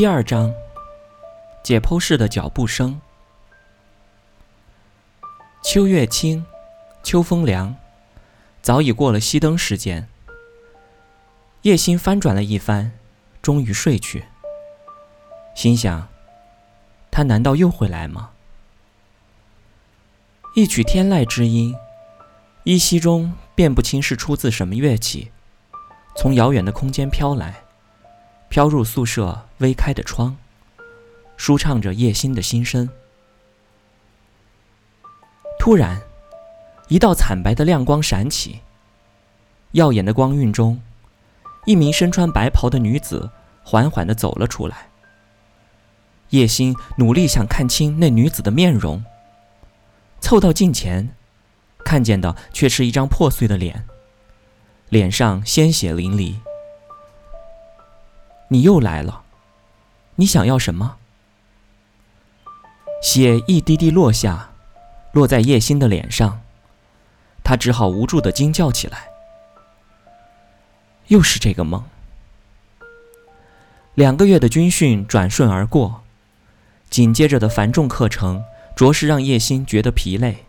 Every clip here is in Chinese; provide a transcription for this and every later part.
第二章，解剖室的脚步声。秋月清，秋风凉，早已过了熄灯时间。叶心翻转了一番，终于睡去。心想：他难道又会来吗？一曲天籁之音，依稀中辨不清是出自什么乐器，从遥远的空间飘来。飘入宿舍微开的窗，舒畅着叶心的心声。突然，一道惨白的亮光闪起，耀眼的光晕中，一名身穿白袍的女子缓缓地走了出来。叶心努力想看清那女子的面容，凑到近前，看见的却是一张破碎的脸，脸上鲜血淋漓。你又来了，你想要什么？血一滴滴落下，落在叶心的脸上，他只好无助的惊叫起来。又是这个梦。两个月的军训转瞬而过，紧接着的繁重课程着实让叶心觉得疲累，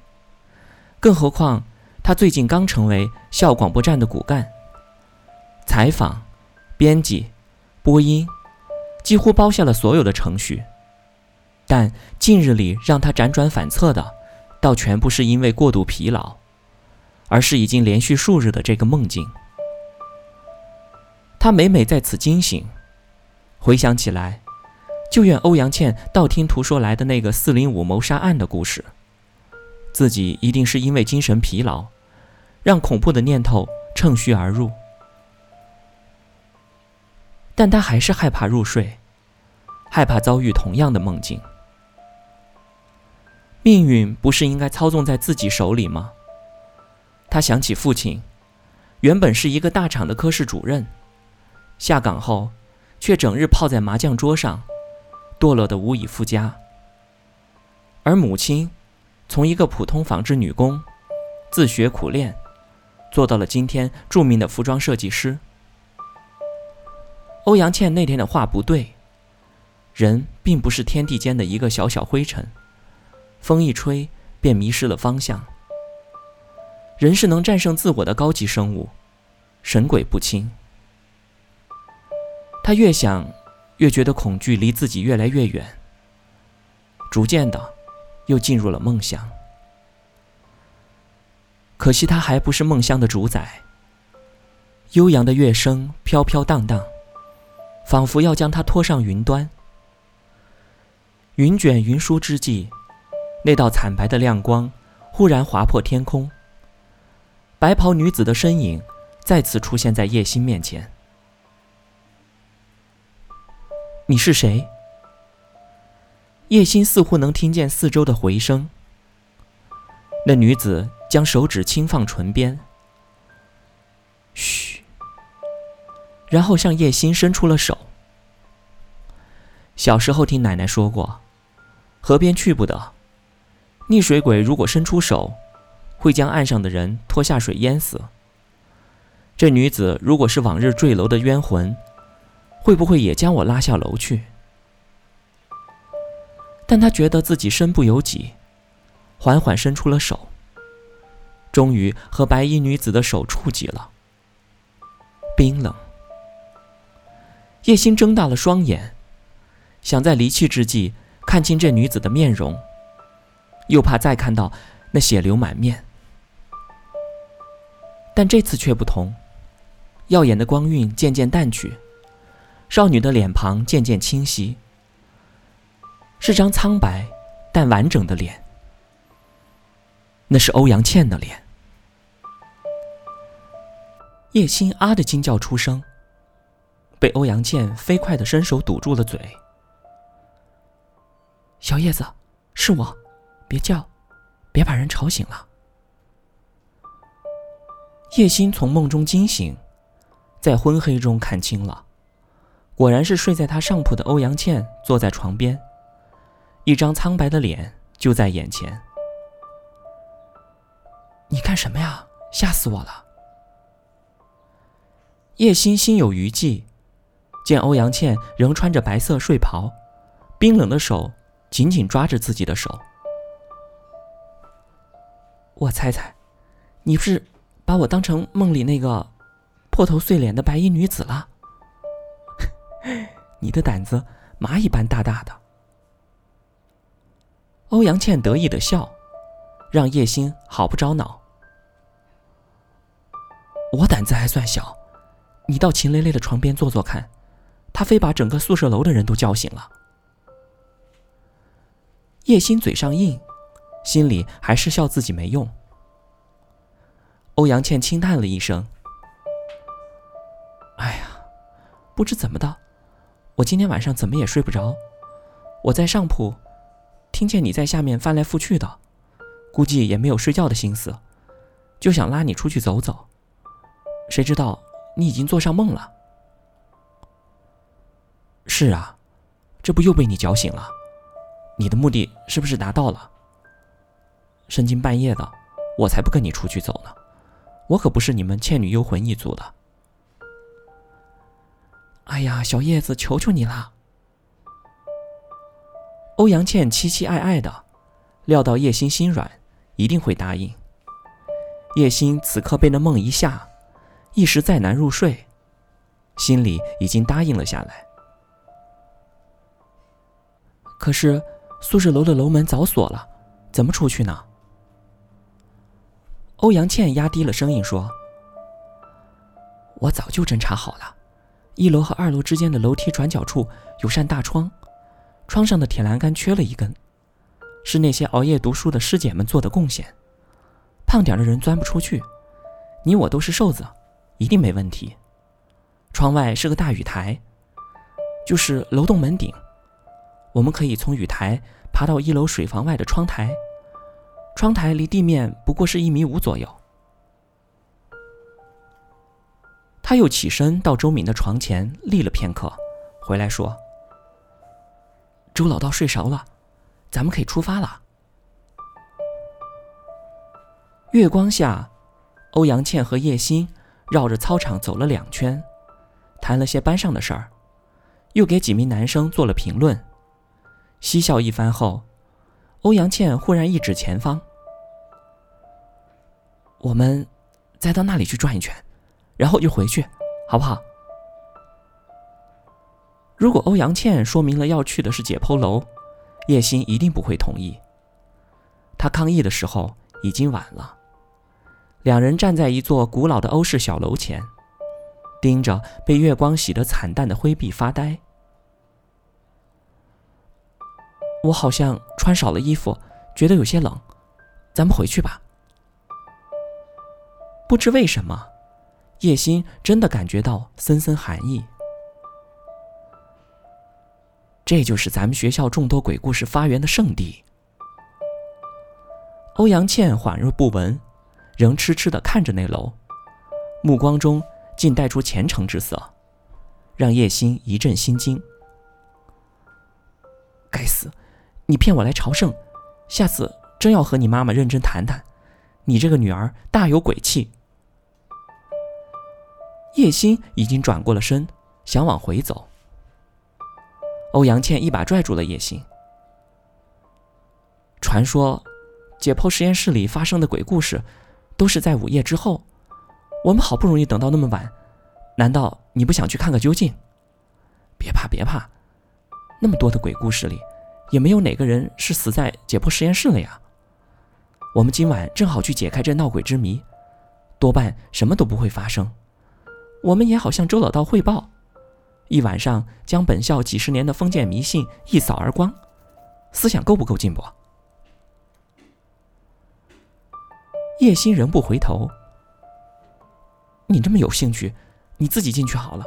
更何况他最近刚成为校广播站的骨干，采访、编辑。播音几乎包下了所有的程序，但近日里让他辗转反侧的，倒全部是因为过度疲劳，而是已经连续数日的这个梦境。他每每在此惊醒，回想起来，就怨欧阳倩道听途说来的那个四零五谋杀案的故事，自己一定是因为精神疲劳，让恐怖的念头趁虚而入。但他还是害怕入睡，害怕遭遇同样的梦境。命运不是应该操纵在自己手里吗？他想起父亲，原本是一个大厂的科室主任，下岗后却整日泡在麻将桌上，堕落的无以复加。而母亲，从一个普通纺织女工，自学苦练，做到了今天著名的服装设计师。欧阳倩那天的话不对，人并不是天地间的一个小小灰尘，风一吹便迷失了方向。人是能战胜自我的高级生物，神鬼不侵。他越想，越觉得恐惧离自己越来越远，逐渐的，又进入了梦乡。可惜他还不是梦乡的主宰。悠扬的乐声飘飘荡荡。仿佛要将他拖上云端。云卷云舒之际，那道惨白的亮光忽然划破天空。白袍女子的身影再次出现在叶心面前。你是谁？叶心似乎能听见四周的回声。那女子将手指轻放唇边。然后向叶心伸出了手。小时候听奶奶说过，河边去不得，溺水鬼如果伸出手，会将岸上的人拖下水淹死。这女子如果是往日坠楼的冤魂，会不会也将我拉下楼去？但他觉得自己身不由己，缓缓伸出了手，终于和白衣女子的手触及了，冰冷。叶心睁大了双眼，想在离去之际看清这女子的面容，又怕再看到那血流满面。但这次却不同，耀眼的光晕渐渐淡去，少女的脸庞渐渐清晰，是张苍白但完整的脸。那是欧阳倩的脸。叶心啊的惊叫出声。被欧阳倩飞快的伸手堵住了嘴。小叶子，是我，别叫，别把人吵醒了。叶心从梦中惊醒，在昏黑中看清了，果然是睡在他上铺的欧阳倩坐在床边，一张苍白的脸就在眼前。你干什么呀？吓死我了！叶心心有余悸。见欧阳倩仍穿着白色睡袍，冰冷的手紧紧抓着自己的手。我猜猜，你不是把我当成梦里那个破头碎脸的白衣女子了？你的胆子蚂蚁般大大的。欧阳倩得意的笑，让叶心好不着恼。我胆子还算小，你到秦蕾蕾的床边坐坐看，她非把整个宿舍楼的人都叫醒了。叶心嘴上硬，心里还是笑自己没用。欧阳倩轻叹了一声：“哎呀，不知怎么的，我今天晚上怎么也睡不着。我在上铺，听见你在下面翻来覆去的，估计也没有睡觉的心思，就想拉你出去走走。”谁知道你已经做上梦了？是啊，这不又被你搅醒了？你的目的是不是达到了？深更半夜的，我才不跟你出去走呢。我可不是你们倩女幽魂一族的。哎呀，小叶子，求求你啦！欧阳倩期期艾艾的，料到叶心心软，一定会答应。叶心此刻被那梦一吓。一时再难入睡，心里已经答应了下来。可是宿舍楼的楼门早锁了，怎么出去呢？欧阳倩压低了声音说：“我早就侦查好了，一楼和二楼之间的楼梯转角处有扇大窗，窗上的铁栏杆缺了一根，是那些熬夜读书的师姐们做的贡献。胖点的人钻不出去，你我都是瘦子。”一定没问题。窗外是个大雨台，就是楼栋门顶。我们可以从雨台爬到一楼水房外的窗台，窗台离地面不过是一米五左右。他又起身到周敏的床前立了片刻，回来说：“周老道睡着了，咱们可以出发了。”月光下，欧阳倩和叶心。绕着操场走了两圈，谈了些班上的事儿，又给几名男生做了评论，嬉笑一番后，欧阳倩忽然一指前方：“我们再到那里去转一圈，然后就回去，好不好？”如果欧阳倩说明了要去的是解剖楼，叶欣一定不会同意。他抗议的时候已经晚了。两人站在一座古老的欧式小楼前，盯着被月光洗得惨淡的灰壁发呆。我好像穿少了衣服，觉得有些冷，咱们回去吧。不知为什么，叶心真的感觉到森森寒意。这就是咱们学校众多鬼故事发源的圣地。欧阳倩恍若不闻。仍痴痴地看着那楼，目光中竟带出虔诚之色，让叶心一阵心惊。该死，你骗我来朝圣，下次真要和你妈妈认真谈谈。你这个女儿大有鬼气。叶欣已经转过了身，想往回走。欧阳倩一把拽住了叶欣。传说，解剖实验室里发生的鬼故事。都是在午夜之后，我们好不容易等到那么晚，难道你不想去看个究竟？别怕，别怕，那么多的鬼故事里，也没有哪个人是死在解剖实验室了呀。我们今晚正好去解开这闹鬼之谜，多半什么都不会发生。我们也好向周老道汇报，一晚上将本校几十年的封建迷信一扫而光，思想够不够进步？叶心仍不回头。你这么有兴趣，你自己进去好了。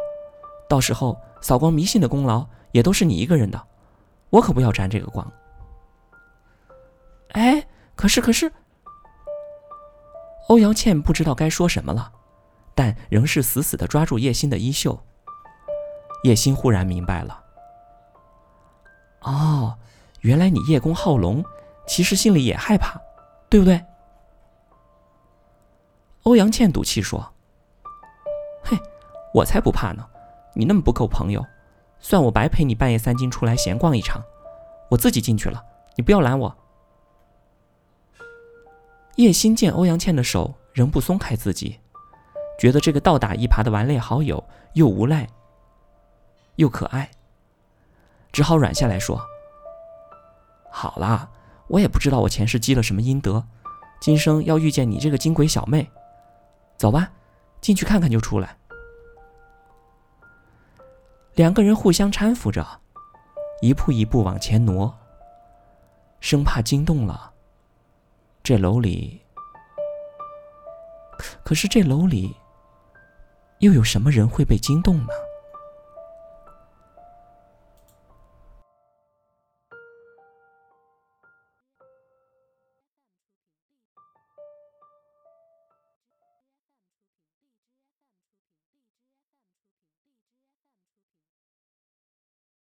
到时候扫光迷信的功劳也都是你一个人的，我可不要沾这个光。哎，可是可是，欧阳倩不知道该说什么了，但仍是死死的抓住叶心的衣袖。叶心忽然明白了。哦，原来你叶公好龙，其实心里也害怕，对不对？欧阳倩赌气说：“嘿，我才不怕呢！你那么不够朋友，算我白陪你半夜三更出来闲逛一场，我自己进去了，你不要拦我。叶欣见欧阳倩的手仍不松开自己，觉得这个倒打一耙的顽劣好友又无赖又可爱，只好软下来说：“好啦，我也不知道我前世积了什么阴德，今生要遇见你这个金鬼小妹。走吧，进去看看就出来。”两个人互相搀扶着，一步一步往前挪，生怕惊动了。这楼里，可是这楼里又有什么人会被惊动呢？